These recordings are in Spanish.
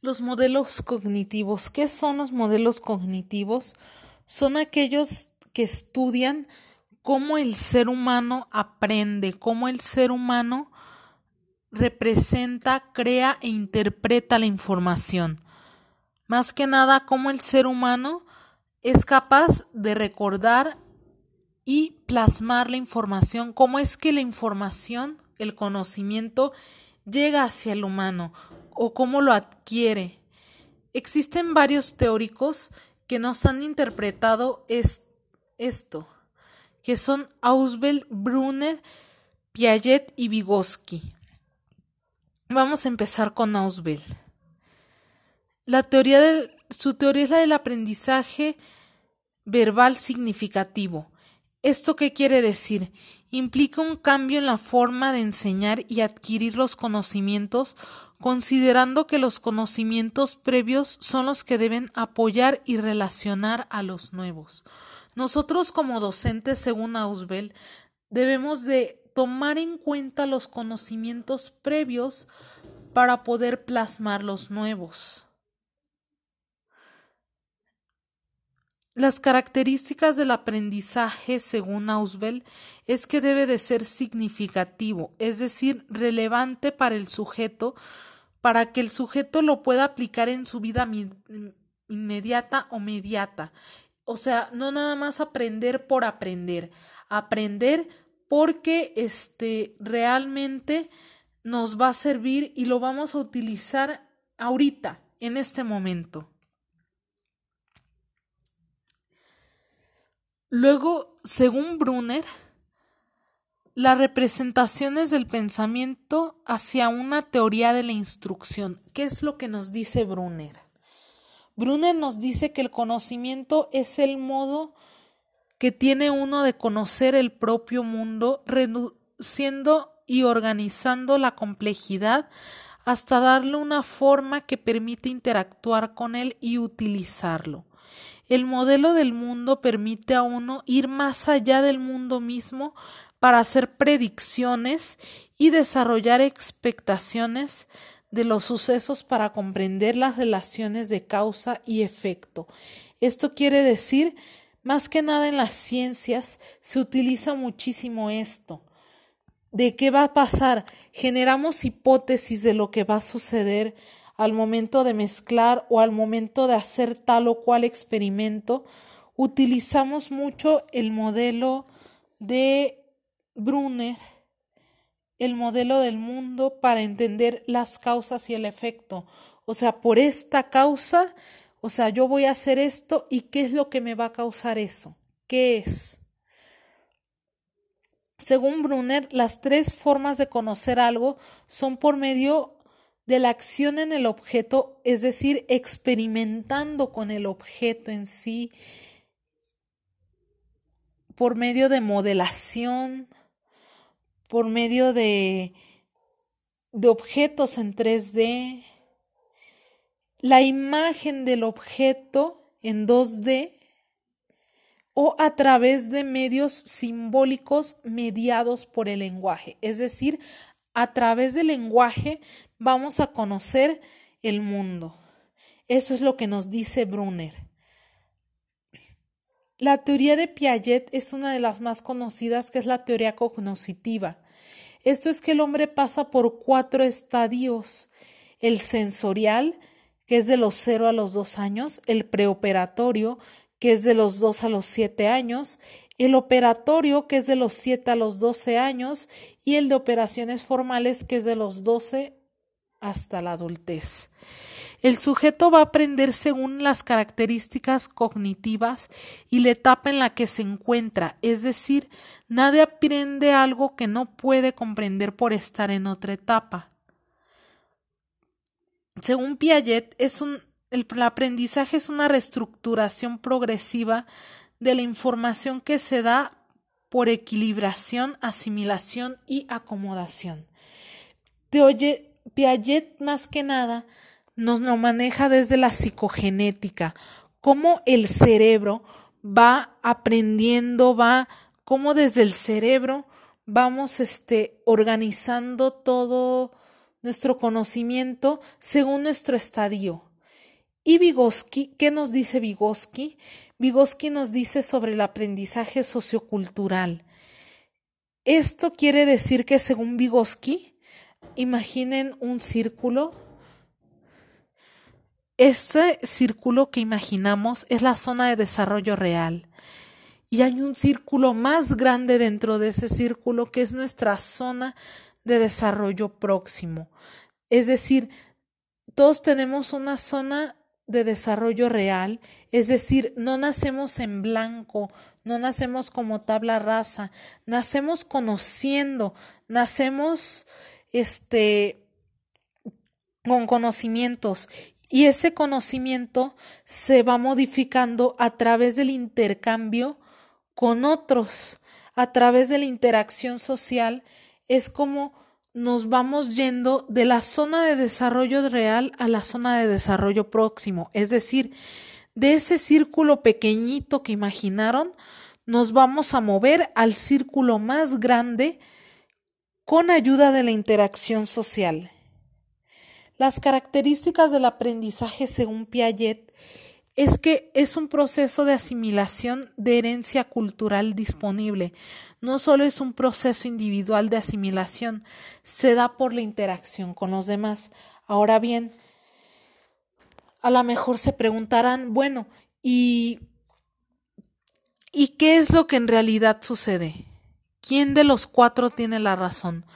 Los modelos cognitivos. ¿Qué son los modelos cognitivos? Son aquellos que estudian cómo el ser humano aprende, cómo el ser humano representa, crea e interpreta la información. Más que nada, cómo el ser humano es capaz de recordar y plasmar la información, cómo es que la información, el conocimiento, llega hacia el humano, o cómo lo adquiere. Existen varios teóricos que nos han interpretado esto, que son Ausbel, Brunner, Piaget y Vygotsky. Vamos a empezar con Ausbel. La teoría su teoría es la del aprendizaje verbal significativo. ¿Esto qué quiere decir? Implica un cambio en la forma de enseñar y adquirir los conocimientos considerando que los conocimientos previos son los que deben apoyar y relacionar a los nuevos. Nosotros como docentes, según Ausbel, debemos de tomar en cuenta los conocimientos previos para poder plasmar los nuevos. Las características del aprendizaje, según Ausbel, es que debe de ser significativo, es decir, relevante para el sujeto, para que el sujeto lo pueda aplicar en su vida inmediata o mediata. O sea, no nada más aprender por aprender, aprender porque este realmente nos va a servir y lo vamos a utilizar ahorita, en este momento. Luego, según Brunner, las representaciones del pensamiento hacia una teoría de la instrucción. ¿Qué es lo que nos dice Brunner? Brunner nos dice que el conocimiento es el modo que tiene uno de conocer el propio mundo, reduciendo y organizando la complejidad hasta darle una forma que permite interactuar con él y utilizarlo. El modelo del mundo permite a uno ir más allá del mundo mismo para hacer predicciones y desarrollar expectaciones de los sucesos para comprender las relaciones de causa y efecto. Esto quiere decir, más que nada en las ciencias se utiliza muchísimo esto. ¿De qué va a pasar? Generamos hipótesis de lo que va a suceder al momento de mezclar o al momento de hacer tal o cual experimento, utilizamos mucho el modelo de Brunner, el modelo del mundo para entender las causas y el efecto. O sea, por esta causa, o sea, yo voy a hacer esto y qué es lo que me va a causar eso. ¿Qué es? Según Brunner, las tres formas de conocer algo son por medio de la acción en el objeto, es decir, experimentando con el objeto en sí, por medio de modelación, por medio de, de objetos en 3D, la imagen del objeto en 2D o a través de medios simbólicos mediados por el lenguaje, es decir, a través del lenguaje vamos a conocer el mundo. Eso es lo que nos dice Brunner. La teoría de Piaget es una de las más conocidas, que es la teoría cognoscitiva. Esto es que el hombre pasa por cuatro estadios. El sensorial, que es de los cero a los dos años, el preoperatorio, que es de los dos a los siete años, el operatorio, que es de los 7 a los 12 años, y el de operaciones formales, que es de los 12 hasta la adultez. El sujeto va a aprender según las características cognitivas y la etapa en la que se encuentra, es decir, nadie aprende algo que no puede comprender por estar en otra etapa. Según Piaget, un, el aprendizaje es una reestructuración progresiva de la información que se da por equilibración, asimilación y acomodación. Piaget más que nada nos lo maneja desde la psicogenética, cómo el cerebro va aprendiendo, va, cómo desde el cerebro vamos este, organizando todo, nuestro conocimiento según nuestro estadio. ¿Y Vygotsky? ¿Qué nos dice Vygotsky? Vygotsky nos dice sobre el aprendizaje sociocultural. Esto quiere decir que según Vygotsky, imaginen un círculo. Ese círculo que imaginamos es la zona de desarrollo real. Y hay un círculo más grande dentro de ese círculo que es nuestra zona de desarrollo próximo. Es decir, todos tenemos una zona de desarrollo real, es decir, no nacemos en blanco, no nacemos como tabla rasa, nacemos conociendo, nacemos este con conocimientos y ese conocimiento se va modificando a través del intercambio con otros, a través de la interacción social, es como nos vamos yendo de la zona de desarrollo real a la zona de desarrollo próximo. Es decir, de ese círculo pequeñito que imaginaron, nos vamos a mover al círculo más grande con ayuda de la interacción social. Las características del aprendizaje según Piaget es que es un proceso de asimilación de herencia cultural disponible. No solo es un proceso individual de asimilación, se da por la interacción con los demás. Ahora bien, a lo mejor se preguntarán, bueno, ¿y, ¿y qué es lo que en realidad sucede? ¿Quién de los cuatro tiene la razón?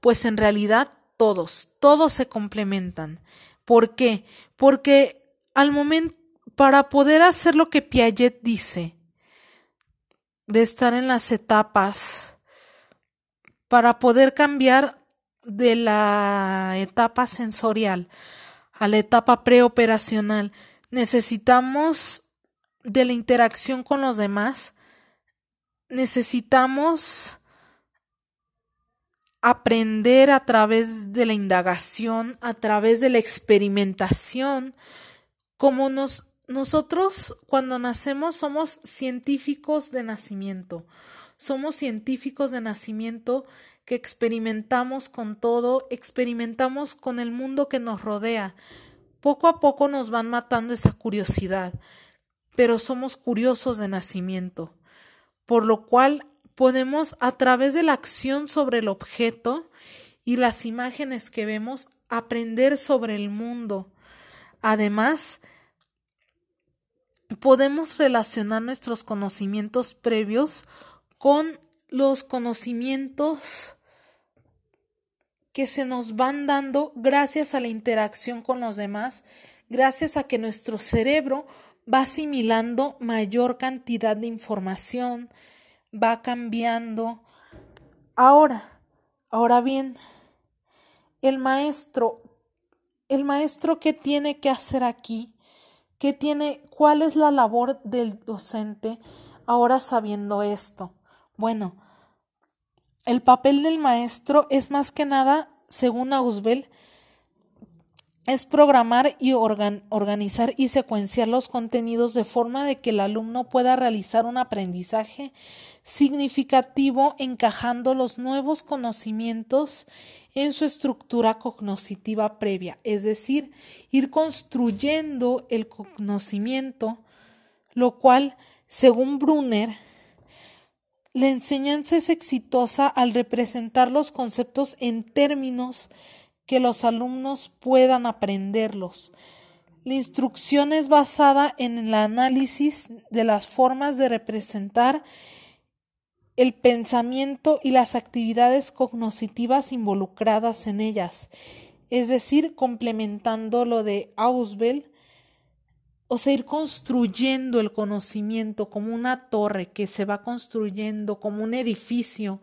Pues en realidad todos, todos se complementan. ¿Por qué? Porque al momento para poder hacer lo que Piaget dice, de estar en las etapas, para poder cambiar de la etapa sensorial a la etapa preoperacional, necesitamos de la interacción con los demás, necesitamos aprender a través de la indagación, a través de la experimentación, como nos nosotros cuando nacemos somos científicos de nacimiento. Somos científicos de nacimiento que experimentamos con todo, experimentamos con el mundo que nos rodea. Poco a poco nos van matando esa curiosidad, pero somos curiosos de nacimiento, por lo cual podemos a través de la acción sobre el objeto y las imágenes que vemos aprender sobre el mundo. Además, podemos relacionar nuestros conocimientos previos con los conocimientos que se nos van dando gracias a la interacción con los demás, gracias a que nuestro cerebro va asimilando mayor cantidad de información, va cambiando. Ahora, ahora bien, el maestro, el maestro que tiene que hacer aquí ¿Qué tiene, cuál es la labor del docente ahora sabiendo esto? Bueno, el papel del maestro es más que nada, según Ausbel, es programar y organizar y secuenciar los contenidos de forma de que el alumno pueda realizar un aprendizaje significativo encajando los nuevos conocimientos en su estructura cognoscitiva previa, es decir, ir construyendo el conocimiento, lo cual, según Brunner, la enseñanza es exitosa al representar los conceptos en términos que los alumnos puedan aprenderlos. La instrucción es basada en el análisis de las formas de representar el pensamiento y las actividades cognitivas involucradas en ellas, es decir, complementando lo de Ausbel, o sea, ir construyendo el conocimiento como una torre que se va construyendo, como un edificio,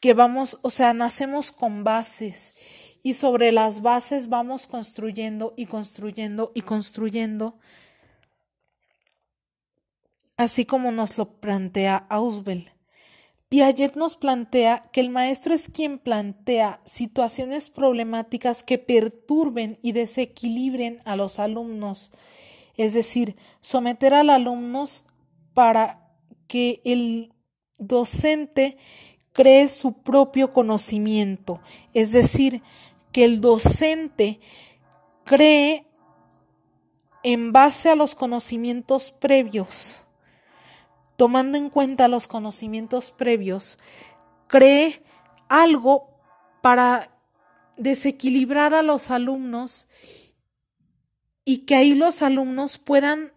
que vamos, o sea, nacemos con bases y sobre las bases vamos construyendo y construyendo y construyendo, así como nos lo plantea Ausbel. Piaget nos plantea que el maestro es quien plantea situaciones problemáticas que perturben y desequilibren a los alumnos, es decir, someter al alumno para que el docente cree su propio conocimiento, es decir, que el docente cree en base a los conocimientos previos, tomando en cuenta los conocimientos previos, cree algo para desequilibrar a los alumnos y que ahí los alumnos puedan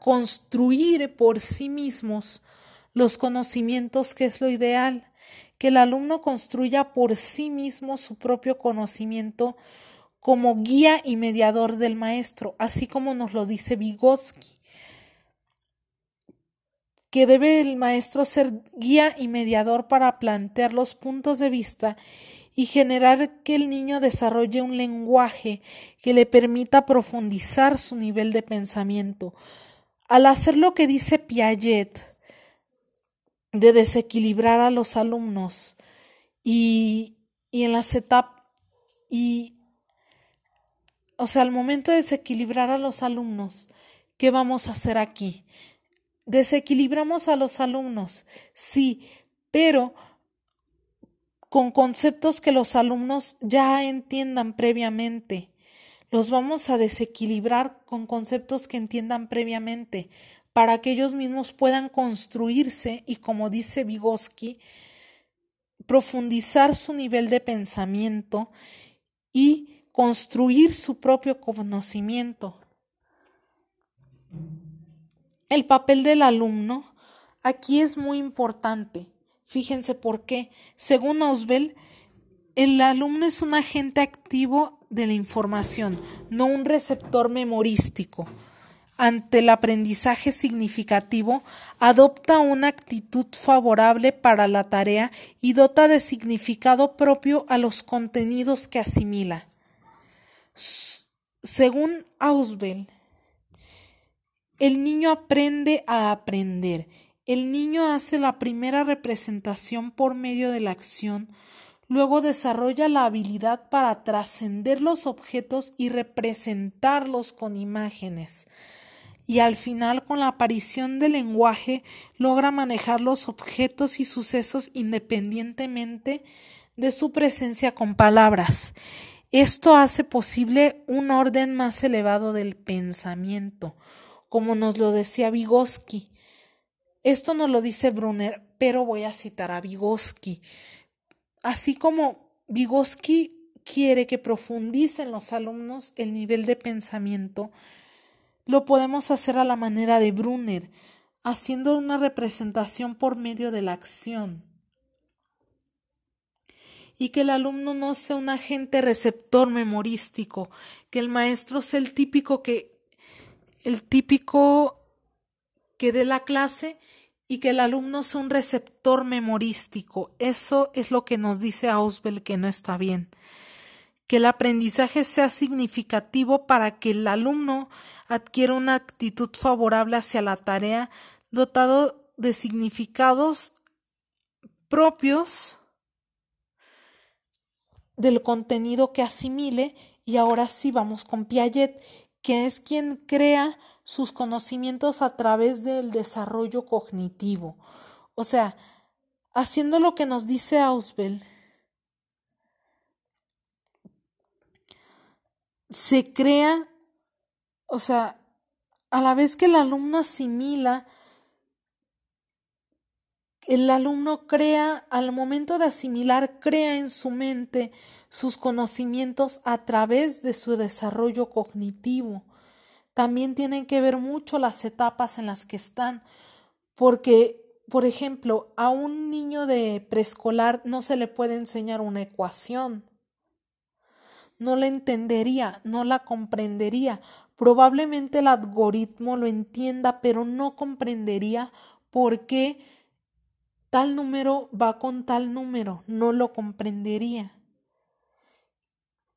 construir por sí mismos los conocimientos que es lo ideal, que el alumno construya por sí mismo su propio conocimiento como guía y mediador del maestro, así como nos lo dice Vygotsky, que debe el maestro ser guía y mediador para plantear los puntos de vista y generar que el niño desarrolle un lenguaje que le permita profundizar su nivel de pensamiento. Al hacer lo que dice Piaget, de desequilibrar a los alumnos y, y en las etapas y o sea, al momento de desequilibrar a los alumnos, ¿qué vamos a hacer aquí? Desequilibramos a los alumnos, sí, pero con conceptos que los alumnos ya entiendan previamente. Los vamos a desequilibrar con conceptos que entiendan previamente para que ellos mismos puedan construirse y, como dice Vygotsky, profundizar su nivel de pensamiento y construir su propio conocimiento. El papel del alumno aquí es muy importante. Fíjense por qué. Según Oswell, el alumno es un agente activo de la información, no un receptor memorístico. Ante el aprendizaje significativo, adopta una actitud favorable para la tarea y dota de significado propio a los contenidos que asimila. Según Ausbel, el niño aprende a aprender el niño hace la primera representación por medio de la acción, luego desarrolla la habilidad para trascender los objetos y representarlos con imágenes, y al final con la aparición del lenguaje logra manejar los objetos y sucesos independientemente de su presencia con palabras. Esto hace posible un orden más elevado del pensamiento, como nos lo decía Vygotsky. Esto no lo dice Brunner, pero voy a citar a Vygotsky. Así como Vygotsky quiere que profundicen los alumnos el nivel de pensamiento, lo podemos hacer a la manera de Brunner, haciendo una representación por medio de la acción. Y que el alumno no sea un agente receptor memorístico, que el maestro sea el típico que el típico que dé la clase y que el alumno sea un receptor memorístico. Eso es lo que nos dice Ausbel que no está bien. Que el aprendizaje sea significativo para que el alumno adquiera una actitud favorable hacia la tarea, dotado de significados propios del contenido que asimile. Y ahora sí vamos con Piaget, que es quien crea sus conocimientos a través del desarrollo cognitivo. O sea, haciendo lo que nos dice Ausbel, se crea, o sea, a la vez que el alumno asimila, el alumno crea, al momento de asimilar, crea en su mente sus conocimientos a través de su desarrollo cognitivo también tienen que ver mucho las etapas en las que están, porque, por ejemplo, a un niño de preescolar no se le puede enseñar una ecuación. No la entendería, no la comprendería. Probablemente el algoritmo lo entienda, pero no comprendería por qué tal número va con tal número, no lo comprendería.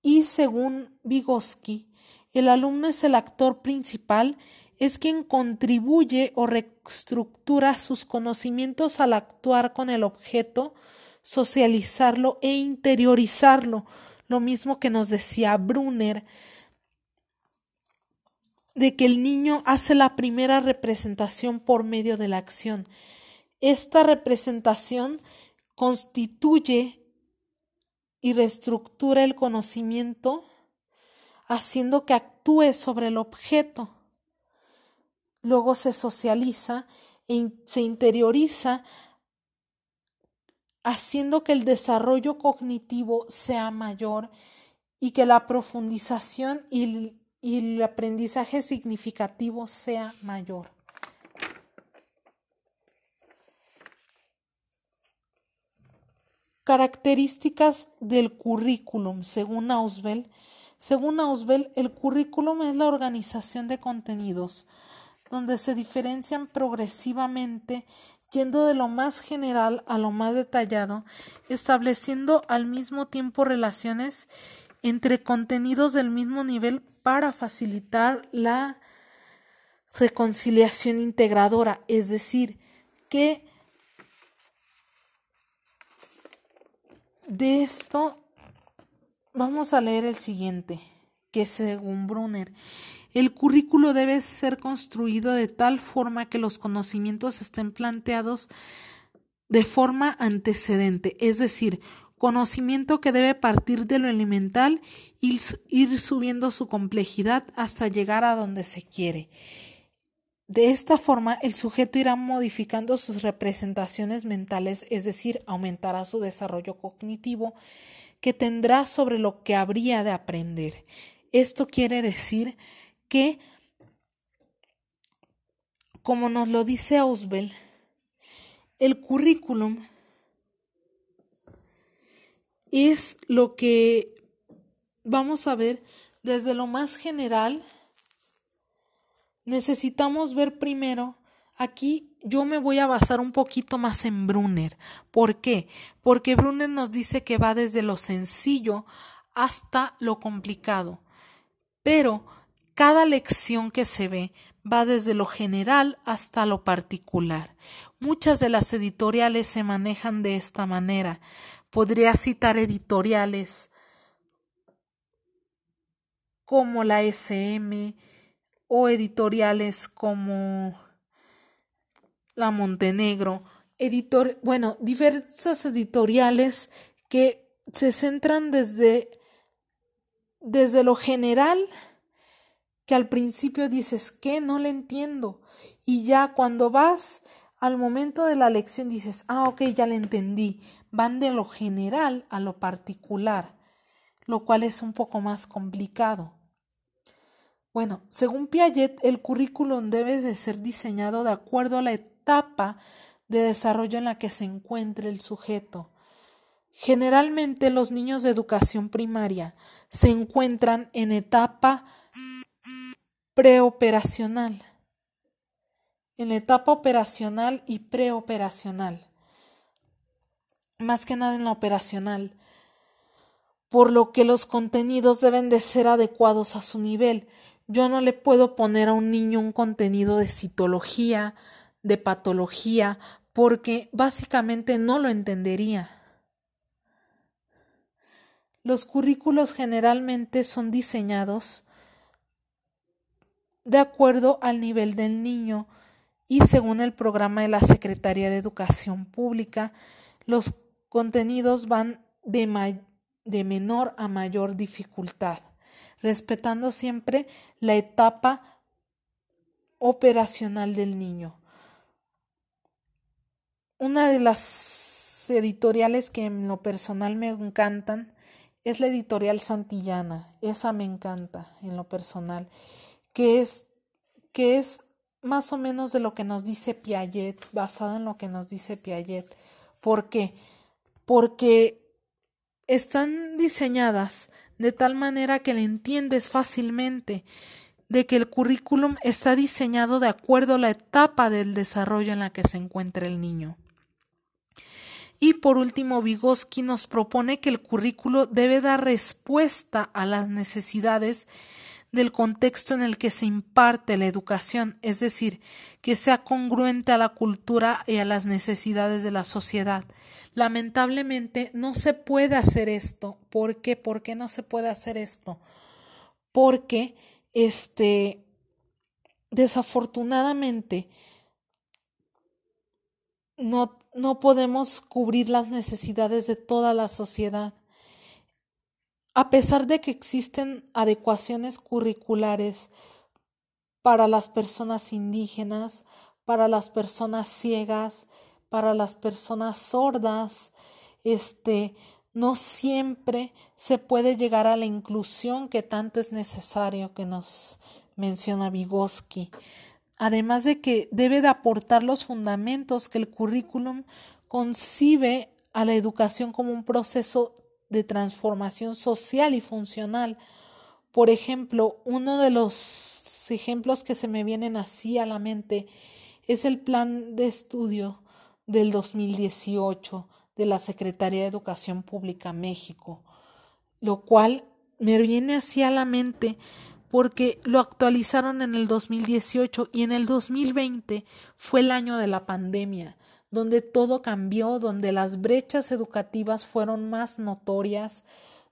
Y según Vygotsky, el alumno es el actor principal, es quien contribuye o reestructura sus conocimientos al actuar con el objeto, socializarlo e interiorizarlo, lo mismo que nos decía Brunner, de que el niño hace la primera representación por medio de la acción. Esta representación constituye y reestructura el conocimiento haciendo que actúe sobre el objeto. Luego se socializa e se interioriza haciendo que el desarrollo cognitivo sea mayor y que la profundización y el, aprendizaje significativo sea mayor. Características del currículum, según Auswell. Según Auswell, el currículum es la organización de contenidos, donde se diferencian progresivamente yendo de lo más general a lo más detallado, estableciendo al mismo tiempo relaciones entre contenidos del mismo nivel para facilitar la reconciliación integradora, es decir, que de esto vamos a leer el siguiente, que según Brunner, el currículo debe ser construido de tal forma que los conocimientos estén planteados de forma antecedente, es decir, conocimiento que debe partir de lo elemental y ir subiendo su complejidad hasta llegar a donde se quiere. De esta forma, el sujeto irá modificando sus representaciones mentales, es decir, aumentará su desarrollo cognitivo que tendrá sobre lo que habría de aprender. Esto quiere decir que, como nos lo dice Ausbel, el currículum es lo que vamos a ver desde lo más general. Necesitamos ver primero, aquí yo me voy a basar un poquito más en Brunner. ¿Por qué? Porque Brunner nos dice que va desde lo sencillo hasta lo complicado. Pero cada lección que se ve va desde lo general hasta lo particular. Muchas de las editoriales se manejan de esta manera. Podría citar editoriales como la SM o editoriales como la Montenegro, editor, bueno, diversas editoriales que se centran desde desde lo general que al principio dices que no le entiendo y ya cuando vas al momento de la lección dices, ah, ok, ya le entendí. Van de lo general a lo particular, lo cual es un poco más complicado. Bueno, según Piaget, el currículum debe de ser diseñado de acuerdo a la etapa de desarrollo en la que se encuentre el sujeto. Generalmente los niños de educación primaria se encuentran en etapa preoperacional en etapa operacional y preoperacional. Más que nada en la operacional. Por lo que los contenidos deben de ser adecuados a su nivel. Yo no le puedo poner a un niño un contenido de citología, de patología, porque básicamente no lo entendería. Los currículos generalmente son diseñados de acuerdo al nivel del niño, y según el programa de la Secretaría de Educación Pública, los contenidos van de, menor a mayor dificultad, respetando siempre la etapa operacional del niño. Una de las editoriales que en lo personal me encantan es la editorial Santillana. Esa me encanta en lo personal, que es que es más o menos de lo que nos dice Piaget, basado en lo que nos dice Piaget. ¿Por qué? Porque están diseñadas de tal manera que le entiendes fácilmente de que el currículum está diseñado de acuerdo a la etapa del desarrollo en la que se encuentra el niño. Y por último, Vygotsky nos propone que el currículo debe dar respuesta a las necesidades del contexto en el que se imparte la educación, es decir, que sea congruente a la cultura y a las necesidades de la sociedad. Lamentablemente no se puede hacer esto. ¿Por qué? ¿Por qué no se puede hacer esto? Porque este desafortunadamente no, no podemos cubrir las necesidades de toda la sociedad. A pesar de que existen adecuaciones curriculares para las personas indígenas, para las personas ciegas, para las personas sordas, este, no siempre se puede llegar a la inclusión que tanto es necesario que nos menciona Vygotsky. Además de que debe de aportar los fundamentos que el currículum concibe a la educación como un proceso de transformación social y funcional. Por ejemplo, uno de los ejemplos que se me vienen así a la mente es el plan de estudio del 2018 de la Secretaría de Educación Pública México, lo cual me viene así a la mente porque lo actualizaron en el 2018 y en el 2020 fue el año de la pandemia donde todo cambió, donde las brechas educativas fueron más notorias,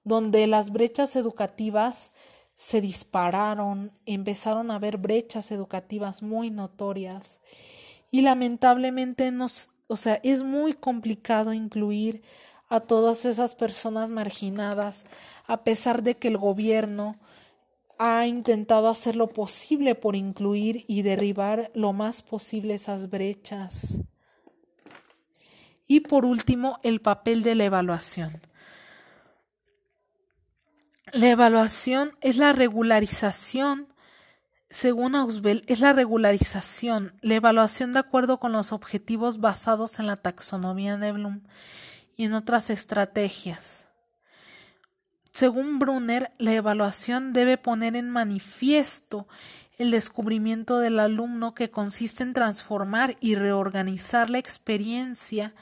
donde las brechas educativas se dispararon, empezaron a haber brechas educativas muy notorias y lamentablemente nos, o sea, es muy complicado incluir a todas esas personas marginadas a pesar de que el gobierno ha intentado hacer lo posible por incluir y derribar lo más posible esas brechas. Y por último, el papel de la evaluación. La evaluación es la regularización, según Ausbel, es la regularización, la evaluación de acuerdo con los objetivos basados en la taxonomía de Bloom y en otras estrategias. Según Brunner, la evaluación debe poner en manifiesto el descubrimiento del alumno que consiste en transformar y reorganizar la experiencia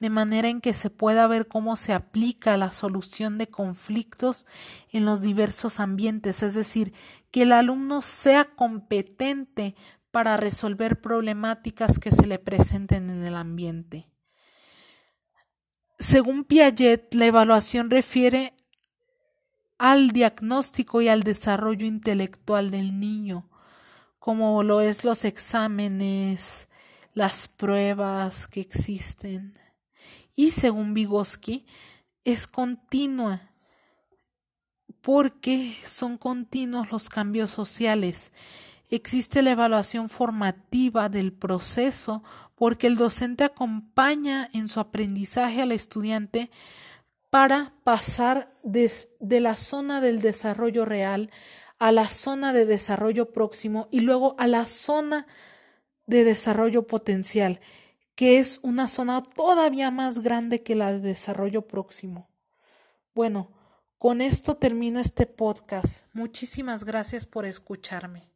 de manera en que se pueda ver cómo se aplica la solución de conflictos en los diversos ambientes, es decir, que el alumno sea competente para resolver problemáticas que se le presenten en el ambiente. Según Piaget, la evaluación refiere al diagnóstico y al desarrollo intelectual del niño, como lo es los exámenes, las pruebas que existen. Y según Vygotsky, es continua porque son continuos los cambios sociales. Existe la evaluación formativa del proceso porque el docente acompaña en su aprendizaje al estudiante para pasar de, la zona del desarrollo real a la zona de desarrollo próximo y luego a la zona de desarrollo potencial, que es una zona todavía más grande que la de desarrollo próximo. Bueno, con esto termino este podcast. Muchísimas gracias por escucharme.